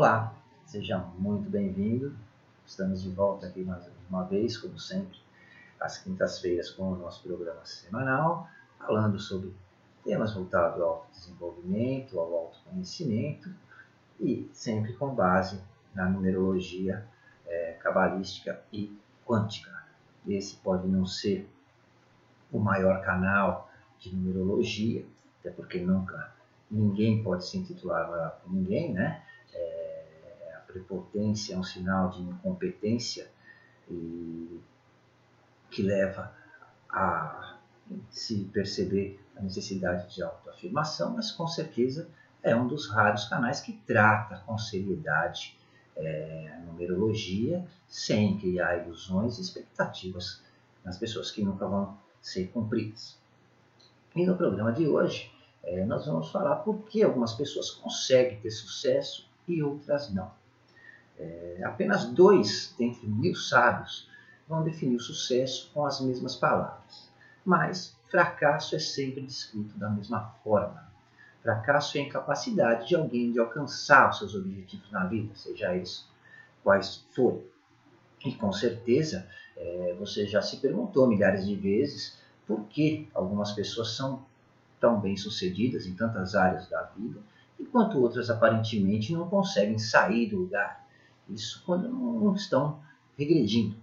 Olá, seja muito bem-vindo. Estamos de volta aqui mais uma vez, como sempre, às quintas-feiras com o nosso programa semanal, falando sobre temas voltados ao desenvolvimento, ao autoconhecimento e sempre com base na numerologia é, cabalística e quântica. Esse pode não ser o maior canal de numerologia, até porque nunca ninguém pode se intitular ninguém, né? Prepotência é um sinal de incompetência e que leva a se perceber a necessidade de autoafirmação, mas com certeza é um dos raros canais que trata com seriedade é, a numerologia, sem criar ilusões e expectativas nas pessoas que nunca vão ser cumpridas. E no programa de hoje, é, nós vamos falar por que algumas pessoas conseguem ter sucesso e outras não. É, apenas dois dentre mil sábios vão definir o sucesso com as mesmas palavras. Mas fracasso é sempre descrito da mesma forma. Fracasso é a incapacidade de alguém de alcançar os seus objetivos na vida, seja eles quais forem. E com certeza é, você já se perguntou milhares de vezes por que algumas pessoas são tão bem sucedidas em tantas áreas da vida, enquanto outras aparentemente não conseguem sair do lugar isso quando não estão regredindo.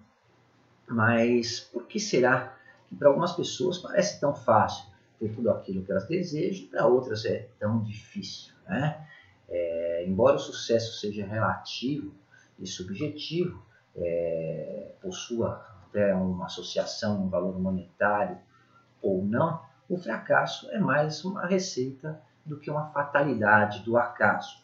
Mas por que será que para algumas pessoas parece tão fácil ter tudo aquilo que elas desejam e para outras é tão difícil? Né? É, embora o sucesso seja relativo e subjetivo, é, possua até uma associação, um valor monetário ou não, o fracasso é mais uma receita do que uma fatalidade do acaso.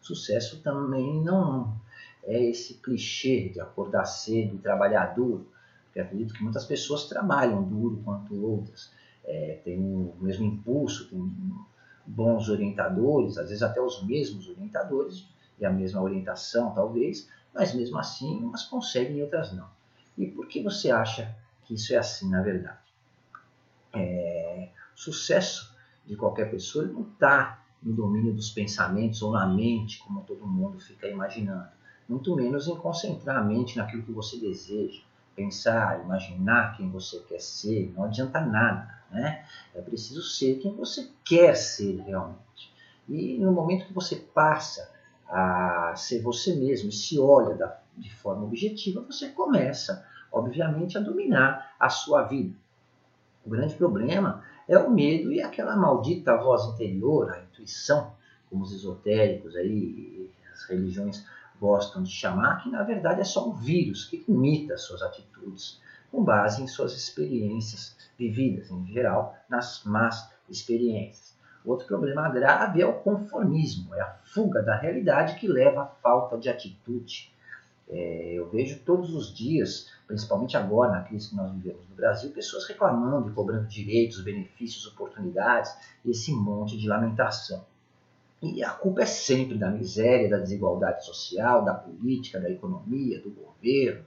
O sucesso também não é esse clichê de acordar cedo e trabalhar duro, porque acredito que muitas pessoas trabalham duro quanto outras, é, têm o mesmo impulso, têm bons orientadores, às vezes até os mesmos orientadores e a mesma orientação talvez, mas mesmo assim umas conseguem e outras não. E por que você acha que isso é assim na verdade? É, sucesso de qualquer pessoa não está no domínio dos pensamentos ou na mente, como todo mundo fica imaginando muito menos em concentrar a mente naquilo que você deseja, pensar, imaginar quem você quer ser, não adianta nada, né? É preciso ser quem você quer ser realmente. E no momento que você passa a ser você mesmo e se olha da, de forma objetiva, você começa, obviamente, a dominar a sua vida. O grande problema é o medo e aquela maldita voz interior, a intuição, como os esotéricos aí, as religiões gostam de chamar, que na verdade é só um vírus que imita suas atitudes, com base em suas experiências vividas, em geral, nas más experiências. Outro problema grave é o conformismo, é a fuga da realidade que leva à falta de atitude. É, eu vejo todos os dias, principalmente agora na crise que nós vivemos no Brasil, pessoas reclamando e cobrando direitos, benefícios, oportunidades, esse monte de lamentação. E a culpa é sempre da miséria, da desigualdade social, da política, da economia, do governo.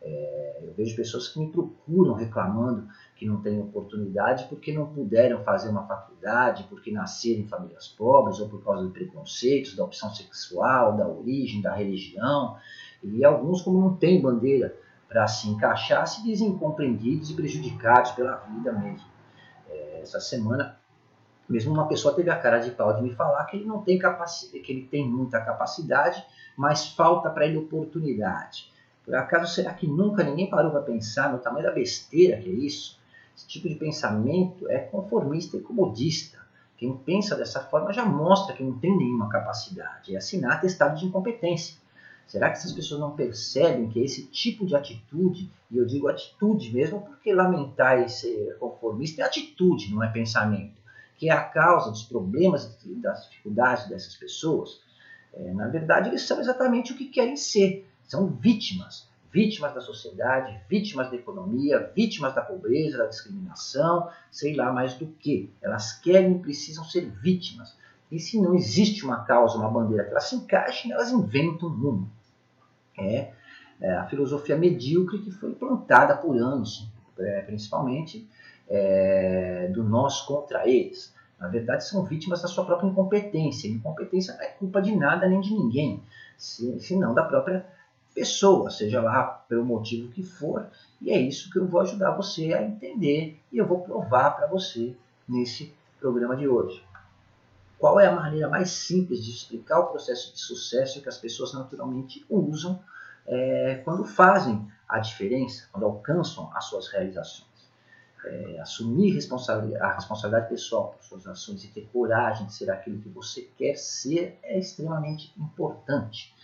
É, eu vejo pessoas que me procuram reclamando que não têm oportunidade porque não puderam fazer uma faculdade, porque nasceram em famílias pobres, ou por causa de preconceitos, da opção sexual, da origem, da religião. E alguns, como não têm bandeira para se encaixar, se dizem incompreendidos e prejudicados pela vida mesmo. É, essa semana mesmo uma pessoa teve a cara de pau de me falar que ele não tem capacidade, que ele tem muita capacidade, mas falta para ele oportunidade. Por acaso será que nunca ninguém parou para pensar no tamanho da besteira que é isso? Esse tipo de pensamento é conformista e comodista. Quem pensa dessa forma já mostra que não tem nenhuma capacidade, é assinar atestado de incompetência. Será que essas pessoas não percebem que esse tipo de atitude, e eu digo atitude mesmo porque lamentar e ser conformista é atitude, não é pensamento, que é a causa dos problemas e das dificuldades dessas pessoas, é, na verdade, eles são exatamente o que querem ser. São vítimas. Vítimas da sociedade, vítimas da economia, vítimas da pobreza, da discriminação, sei lá mais do que. Elas querem e precisam ser vítimas. E se não existe uma causa, uma bandeira que elas se encaixem, elas inventam uma. É, é a filosofia medíocre que foi plantada por anos, é, principalmente é, do nós contra eles. Na verdade, são vítimas da sua própria incompetência. Incompetência não é culpa de nada nem de ninguém, senão da própria pessoa, seja lá pelo motivo que for. E é isso que eu vou ajudar você a entender e eu vou provar para você nesse programa de hoje. Qual é a maneira mais simples de explicar o processo de sucesso que as pessoas naturalmente usam é, quando fazem a diferença, quando alcançam as suas realizações? É, assumir responsabilidade, a responsabilidade pessoal por suas ações e ter coragem de ser aquilo que você quer ser é extremamente importante.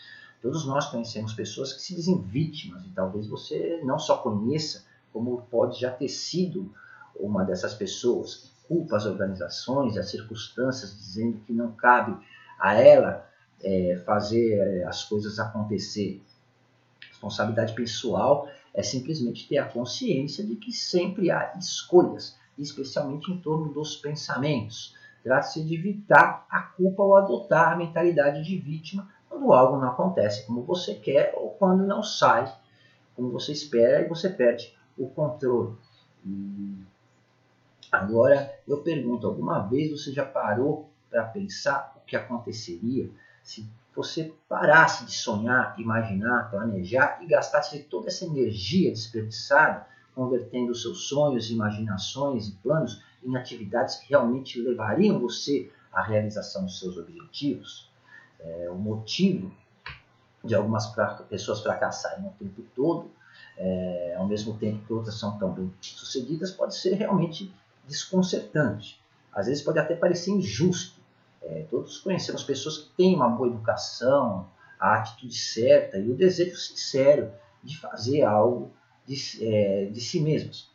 Todos nós conhecemos pessoas que se dizem vítimas, e talvez você não só conheça, como pode já ter sido uma dessas pessoas que culpa as organizações as circunstâncias, dizendo que não cabe a ela é, fazer é, as coisas acontecer. Responsabilidade pessoal é simplesmente ter a consciência de que sempre há escolhas, especialmente em torno dos pensamentos. Trata-se de evitar a culpa ou adotar a mentalidade de vítima quando algo não acontece como você quer ou quando não sai como você espera e você perde o controle. E agora eu pergunto: alguma vez você já parou para pensar o que aconteceria se você parasse de sonhar, imaginar, planejar e gastasse toda essa energia desperdiçada convertendo seus sonhos, imaginações e planos em atividades que realmente levariam você à realização dos seus objetivos? é, o motivo de algumas pessoas fracassarem o tempo todo, é, ao mesmo tempo que outras são tão bem sucedidas, pode ser realmente desconcertante. Às vezes pode até parecer injusto. É, todos conhecemos pessoas que têm uma boa educação, a atitude certa e o desejo sincero de fazer algo de, é, de si mesmos.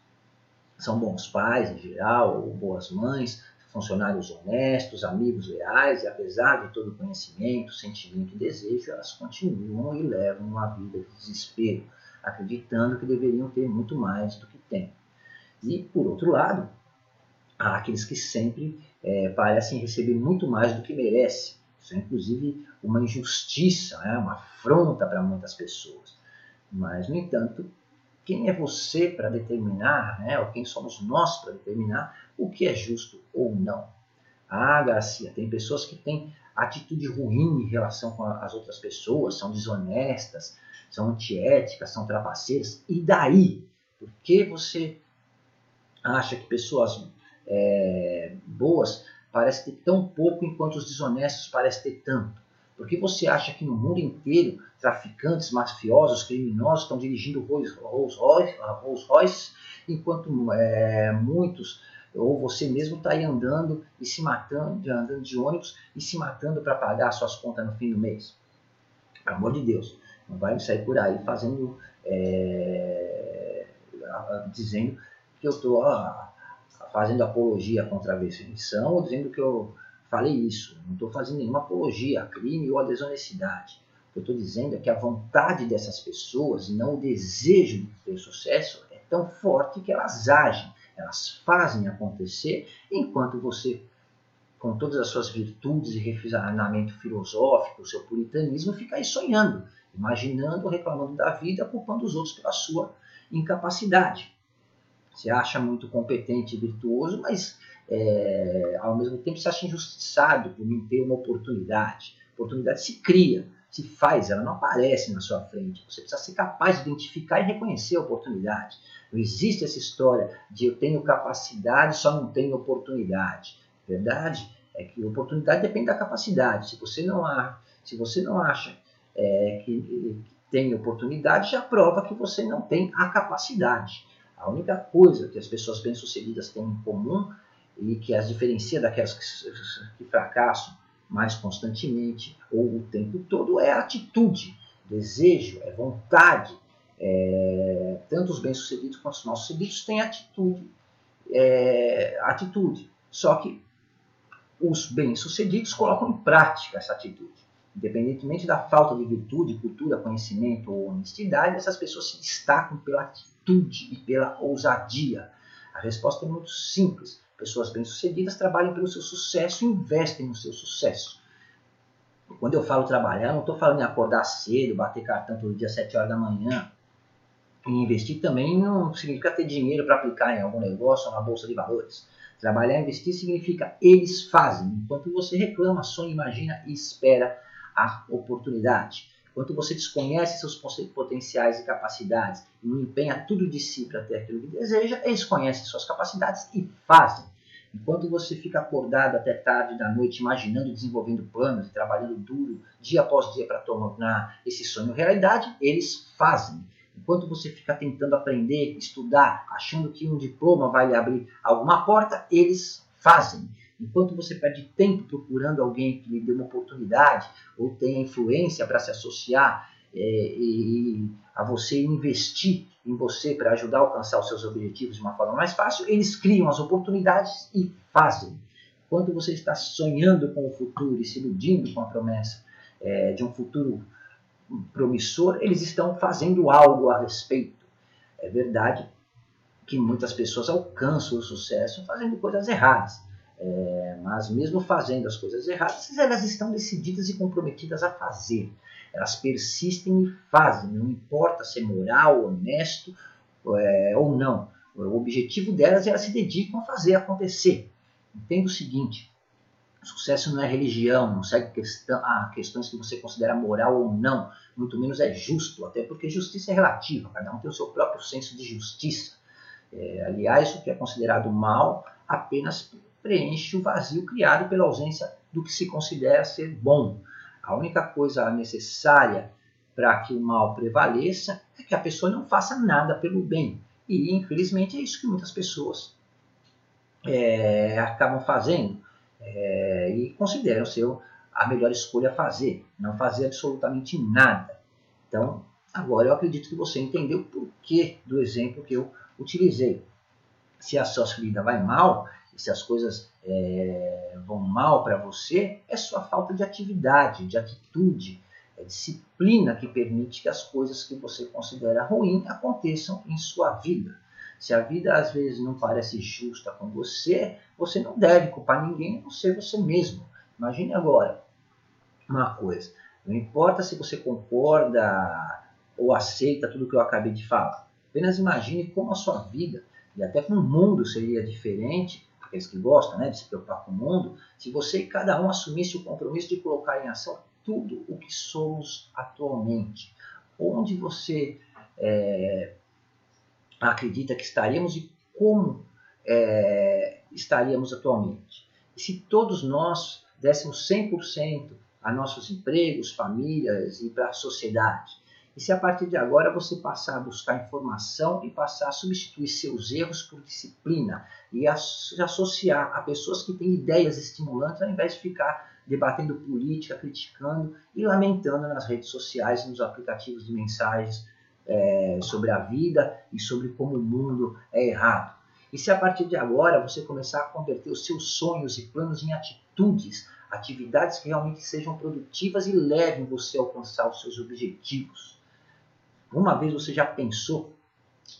São bons pais em geral, ou boas mães, funcionários honestos, amigos leais, e apesar de todo o conhecimento, sentimento e desejo, elas continuam e levam uma vida de desespero, acreditando que deveriam ter muito mais do que têm. E, por outro lado, há aqueles que sempre é, parecem receber muito mais do que merecem. Isso é, inclusive, uma injustiça, né? uma afronta para muitas pessoas. Mas, no entanto, quem é você para determinar, né, ou quem somos nós para determinar o que é justo ou não? Ah, Garcia, tem pessoas que têm atitude ruim em relação com as outras pessoas, são desonestas, são antiéticas, são trapaceiras. E daí? Por que você acha que pessoas é, boas parecem ter tão pouco enquanto os desonestos parecem ter tanto? Por que você acha que no mundo inteiro traficantes, mafiosos, criminosos estão dirigindo Rolls Royce, Rolls Royce enquanto é, muitos, ou você mesmo está aí andando e se matando, andando de ônibus e se matando para pagar suas contas no fim do mês? Pelo amor de Deus, não vai sair por aí fazendo, é, dizendo que eu estou fazendo apologia contra a versão ou dizendo que eu falei isso, não estou fazendo nenhuma apologia a crime ou a desonestidade. O que eu estou dizendo é que a vontade dessas pessoas e não o desejo de ter sucesso é tão forte que elas agem, elas fazem acontecer, enquanto você, com todas as suas virtudes e refinamento filosófico, o seu puritanismo, fica aí sonhando, imaginando, reclamando da vida, culpando os outros pela sua incapacidade. Você acha muito competente e virtuoso, mas é, ao mesmo tempo se acha injustiçado por não ter uma oportunidade. A oportunidade se cria, se faz, ela não aparece na sua frente. Você precisa ser capaz de identificar e reconhecer a oportunidade. Não existe essa história de eu tenho capacidade, só não tenho oportunidade. Verdade é que oportunidade depende da capacidade. Se você não, há, se você não acha é, que, que tem oportunidade, já prova que você não tem a capacidade. A única coisa que as pessoas bem-sucedidas têm em comum e que as diferencia daquelas que, que fracassam mais constantemente ou o tempo todo é a atitude, desejo, é vontade. É, tanto os bem-sucedidos quanto os mal-sucedidos têm atitude, é, atitude. Só que os bem-sucedidos colocam em prática essa atitude. Independentemente da falta de virtude, cultura, conhecimento ou honestidade, essas pessoas se destacam pela atitude e pela ousadia. A resposta é muito simples. Pessoas bem-sucedidas trabalham pelo seu sucesso e investem no seu sucesso. Quando eu falo trabalhar, não estou falando em acordar cedo, bater cartão todo dia às 7 horas da manhã. E investir também não significa ter dinheiro para aplicar em algum negócio ou na bolsa de valores. Trabalhar e investir significa eles fazem, enquanto você reclama, sonha, imagina e espera a oportunidade. Enquanto você desconhece seus potenciais e capacidades e não empenha tudo de si para ter aquilo que deseja, eles conhecem suas capacidades e fazem. Enquanto você fica acordado até tarde da noite, imaginando e desenvolvendo planos, trabalhando duro dia após dia para tornar esse sonho realidade, eles fazem. Enquanto você fica tentando aprender, estudar, achando que um diploma vai lhe abrir alguma porta, eles fazem. Enquanto você perde tempo procurando alguém que lhe dê uma oportunidade ou tenha influência para se associar é, e a você investir em você para ajudar a alcançar os seus objetivos de uma forma mais fácil, eles criam as oportunidades e fazem. Enquanto você está sonhando com o futuro e se iludindo com a promessa é, de um futuro promissor, eles estão fazendo algo a respeito. É verdade que muitas pessoas alcançam o sucesso fazendo coisas erradas. É, mas mesmo fazendo as coisas erradas, elas estão decididas e comprometidas a fazer. Elas persistem e fazem, não importa se é moral, honesto é, ou não. O objetivo delas é elas se dedicam a fazer acontecer. Entenda o seguinte: sucesso não é religião, não segue questão, ah, questões que você considera moral ou não, muito menos é justo, até porque justiça é relativa, cada um tem o seu próprio senso de justiça. É, aliás, o que é considerado mal apenas preenche o vazio criado pela ausência do que se considera ser bom. A única coisa necessária para que o mal prevaleça é que a pessoa não faça nada pelo bem. E, infelizmente, é isso que muitas pessoas é, acabam fazendo é, e consideram ser a melhor escolha a fazer, não fazer absolutamente nada. Então, agora eu acredito que você entendeu o porquê do exemplo que eu utilizei. Se a sua vida vai mal, e se as coisas é, vão mal para você, é sua falta de atividade, de atitude, é disciplina que permite que as coisas que você considera ruim aconteçam em sua vida. Se a vida às vezes não parece justa com você, você não deve culpar ninguém, a não ser você mesmo. Imagine agora uma coisa: não importa se você concorda ou aceita tudo que eu acabei de falar, apenas imagine como a sua vida e até como o mundo seria diferente, aqueles que gostam né, de se preocupar com o mundo, se você e cada um assumisse o compromisso de colocar em ação tudo o que somos atualmente. Onde você é, acredita que estaríamos e como é, estaríamos atualmente. E se todos nós dessemos 100% a nossos empregos, famílias e para a sociedade, e se a partir de agora você passar a buscar informação e passar a substituir seus erros por disciplina e associar a pessoas que têm ideias estimulantes ao invés de ficar debatendo política, criticando e lamentando nas redes sociais nos aplicativos de mensagens é, sobre a vida e sobre como o mundo é errado. E se a partir de agora você começar a converter os seus sonhos e planos em atitudes, atividades que realmente sejam produtivas e levem você a alcançar os seus objetivos. Uma vez você já pensou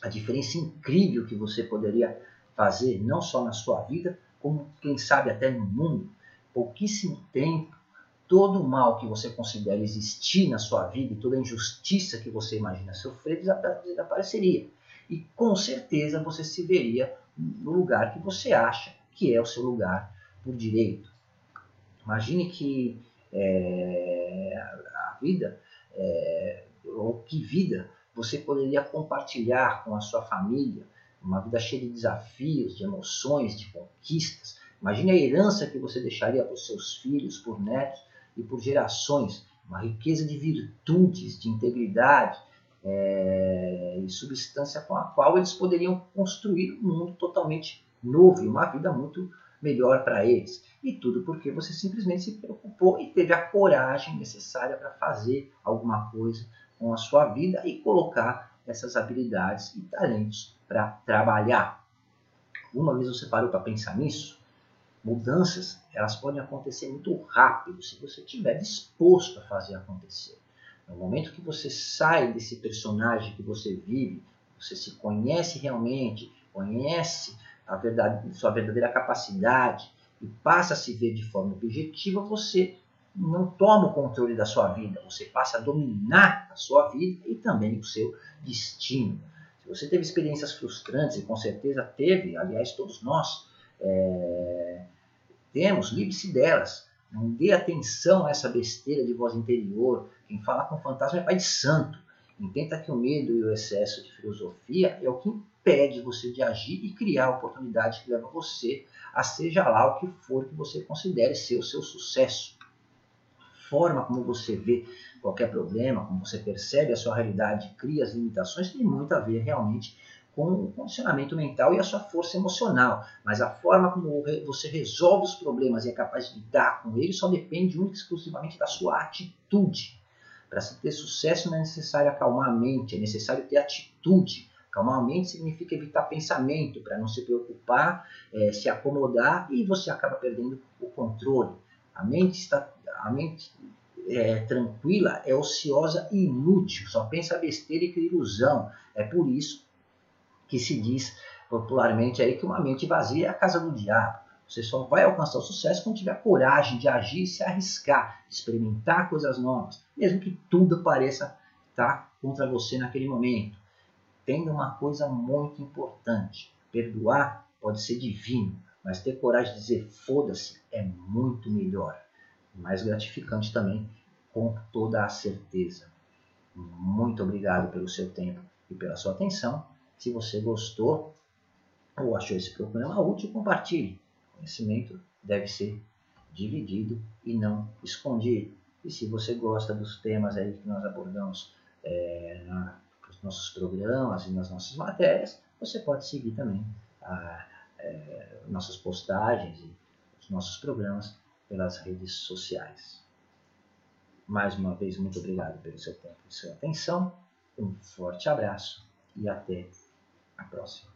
a diferença incrível que você poderia fazer, não só na sua vida, como quem sabe até no mundo? Pouquíssimo tempo todo o mal que você considera existir na sua vida e toda a injustiça que você imagina sofrer desapareceria. E com certeza você se veria no lugar que você acha que é o seu lugar por direito. Imagine que é, a vida, é, ou que vida você poderia compartilhar com a sua família, uma vida cheia de desafios, de emoções, de conquistas. Imagine a herança que você deixaria para os seus filhos, por netos, e por gerações, uma riqueza de virtudes, de integridade é, e substância com a qual eles poderiam construir um mundo totalmente novo e uma vida muito melhor para eles. E tudo porque você simplesmente se preocupou e teve a coragem necessária para fazer alguma coisa com a sua vida e colocar essas habilidades e talentos para trabalhar. Uma vez você parou para pensar nisso? mudanças elas podem acontecer muito rápido se você estiver disposto a fazer acontecer. No momento que você sai desse personagem que você vive, você se conhece realmente, conhece a verdade, sua verdadeira capacidade e passa a se ver de forma objetiva, você não toma o controle da sua vida, você passa a dominar a sua vida e também o seu destino. Se você teve experiências frustrantes, e com certeza teve, aliás, todos nós, É, temos, livre-se delas. Não dê atenção a essa besteira de voz interior. Quem fala com fantasma é pai de santo. Entenda que o medo e o excesso de filosofia é o que impede você de agir e criar a oportunidade que leva você a seja lá o que for que você considere ser o seu sucesso. Forma como você vê qualquer problema, como você percebe a sua realidade, cria as limitações, tem muito a ver realmente com o condicionamento mental e a sua força emocional. Mas a forma como você resolve os problemas e é capaz de lidar com eles só depende única e exclusivamente da sua atitude. Para se ter sucesso não é necessário acalmar a mente, é necessário ter atitude. Acalmar a mente significa evitar pensamento, para não se preocupar, é, se acomodar e você acaba perdendo o controle. A mente está, a mente é, tranquila é ociosa e inútil, só pensa besteira e cria ilusão. É por isso que se diz popularmente aí que uma mente vazia é a casa do diabo. Você só vai alcançar o sucesso quando tiver coragem de agir e se arriscar, experimentar coisas novas, mesmo que tudo pareça estar contra você naquele momento. Tendo uma coisa muito importante: perdoar pode ser divino, mas ter coragem de dizer foda-se é muito melhor. Mais gratificante também, com toda a certeza. Muito obrigado pelo seu tempo e pela sua atenção. Se você gostou ou achou esse programa útil, compartilhe. Conhecimento deve ser dividido e não escondido. E se você gosta dos temas aí que nós abordamos é, nos nossos programas e nas nossas matérias, você pode seguir também a, é, nossas postagens e os nossos programas pelas redes sociais. Mais uma vez, muito obrigado pelo seu tempo e sua atenção. Um forte abraço e até a próxima.